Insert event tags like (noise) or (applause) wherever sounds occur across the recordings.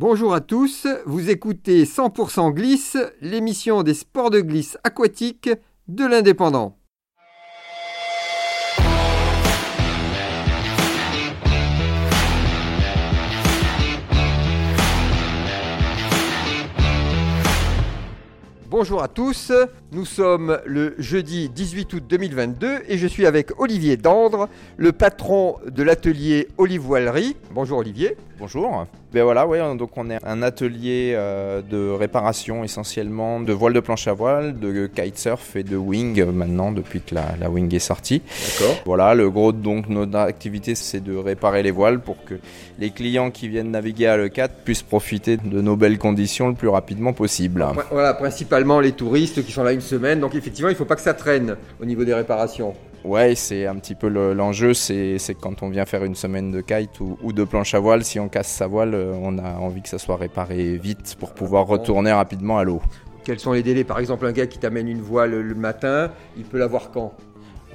Bonjour à tous, vous écoutez 100% Glisse, l'émission des sports de glisse aquatique de l'Indépendant. Bonjour à tous, nous sommes le jeudi 18 août 2022 et je suis avec Olivier Dandre, le patron de l'atelier Olivoilerie. Bonjour Olivier. Bonjour. Ben voilà, ouais, donc on est un atelier euh, de réparation essentiellement de voiles de planche à voile, de kitesurf et de wing maintenant depuis que la, wing est sortie. D'accord. Voilà, le gros donc notre activité c'est de réparer les voiles pour que les clients qui viennent naviguer à l'E4 puissent profiter de nos belles conditions le plus rapidement possible. Voilà, principalement les touristes qui sont là une semaine, donc effectivement il ne faut pas que ça traîne au niveau des réparations. Ouais, c'est un petit peu l'enjeu, c'est quand on vient faire une semaine de kite ou, de planche à voile, si on casse sa voile, euh, on a envie que ça soit réparé vite pour pouvoir retourner rapidement à l'eau. Quels sont les délais? Par exemple, un gars qui t'amène une voile le matin, il peut l'avoir quand?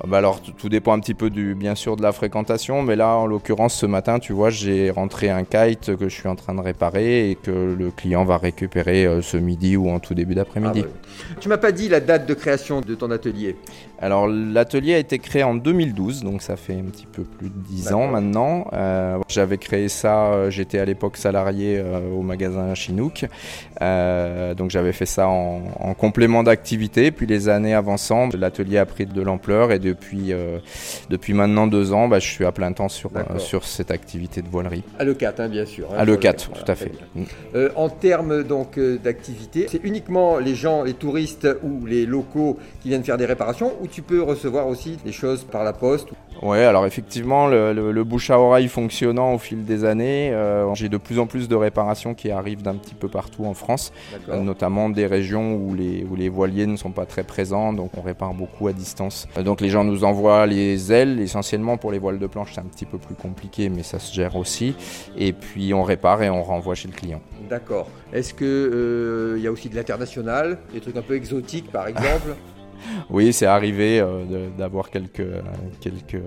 Bah alors tout dépend un petit peu du bien sûr de la fréquentation, mais là en l'occurrence ce matin tu vois j'ai rentré un kite que je suis en train de réparer et que le client va récupérer euh, ce midi ou en tout début d'après-midi. Ah Tu m'as pas dit la date de création de ton atelier? Alors l'atelier a été créé en 2012, donc ça fait un petit peu plus de 10 ans maintenant. Euh, j'avais créé ça, euh, j'étais à l'époque salarié au magasin Chinook, donc j'avais fait ça en, en complément d'activité, puis les années avançant, l'atelier a pris de l'ampleur et depuis, euh, depuis maintenant deux ans, bah, je suis à plein temps sur, euh, sur cette activité de voilerie. À l'E4, hein, bien sûr. Hein, à l'E4, tout à fait. Euh, en termes donc d'activité, c'est uniquement les gens, les touristes ou les locaux qui viennent faire des réparations ou tu peux recevoir aussi des choses par la poste Oui, alors effectivement, le, bouche à oreille fonctionnant au fil des années, j'ai de plus en plus de réparations qui arrivent d'un petit peu partout en France, notamment des régions où les, où les voiliers ne sont pas très présents, donc on répare beaucoup à distance. donc les gens nous envoient les ailes, essentiellement pour les voiles de planche, c'est un petit peu plus compliqué, mais ça se gère aussi. Et puis on répare et on renvoie chez le client. D'accord. Est-ce qu'il euh, y a aussi de l'international, des trucs un peu exotiques par exemple? Oui, c'est arrivé euh, d'avoir quelques, quelques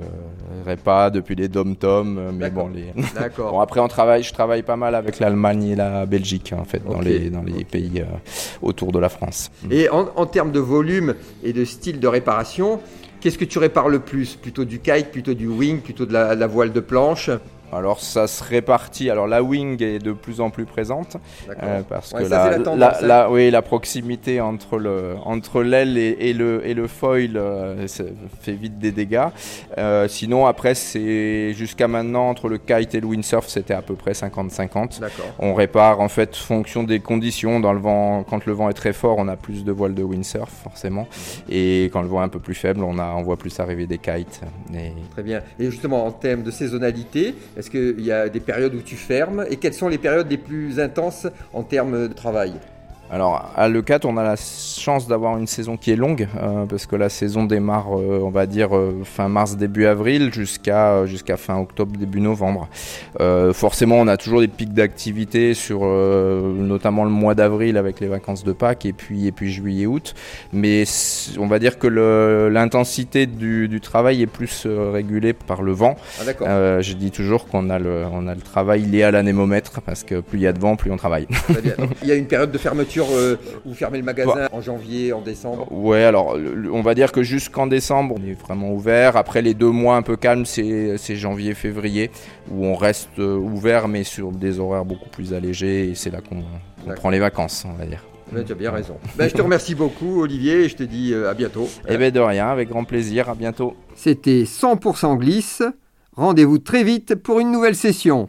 repas depuis les dom-tom, euh, mais bon, les... (laughs) bon, après on travaille, je travaille pas mal avec l'Allemagne et la Belgique en fait dans les dans les pays euh, autour de la France. Et en, en, termes de volume et de style de réparation, qu'est-ce que tu répares le plus? Plutôt du kite, plutôt du wing, plutôt de la voile de planche? Alors ça se répartit. Alors la wing est de plus en plus présente euh, parce que la, hein. oui, la proximité entre le entre l'aile et, le et le foil euh, fait vite des dégâts. Euh, sinon après c'est jusqu'à maintenant entre le kite et le windsurf c'était à peu près 50-50. On répare en fait fonction des conditions. Dans le vent, quand le vent est très fort, on a plus de voiles de windsurf forcément, et quand le vent est un peu plus faible, on a on voit plus arriver des kites. Très bien. Et justement en termes de saisonnalité. Est-ce qu'il y a des périodes où tu fermes Et quelles sont les périodes les plus intenses en termes de travail? Alors à Le4, on a la chance d'avoir une saison qui est longue euh, parce que la saison démarre, euh, on va dire euh, fin mars début avril jusqu'à jusqu'à fin octobre début novembre. forcément, on a toujours des pics d'activité sur notamment le mois d'avril avec les vacances de Pâques et puis et puis juillet août. Mais on va dire que l'intensité du, du, travail est plus régulée par le vent. Ah, je dis toujours qu'on a le on a le travail lié à l'anémomètre parce que plus il y a de vent, plus on travaille. il y a une période de fermeture euh, vous fermez le magasin en janvier, en décembre Ouais, alors on va dire que jusqu'en décembre, on est vraiment ouvert. Après les deux mois un peu calmes, c'est janvier, février, où on reste euh, ouvert, mais sur des horaires beaucoup plus allégés. Et c'est là qu'on prend les vacances, on va dire. tu as bien raison. Ben, je te remercie beaucoup, Olivier, et je te dis euh, à bientôt. Eh bien, de rien, avec grand plaisir. À bientôt. C'était 100% glisse. Rendez-vous très vite pour une nouvelle session.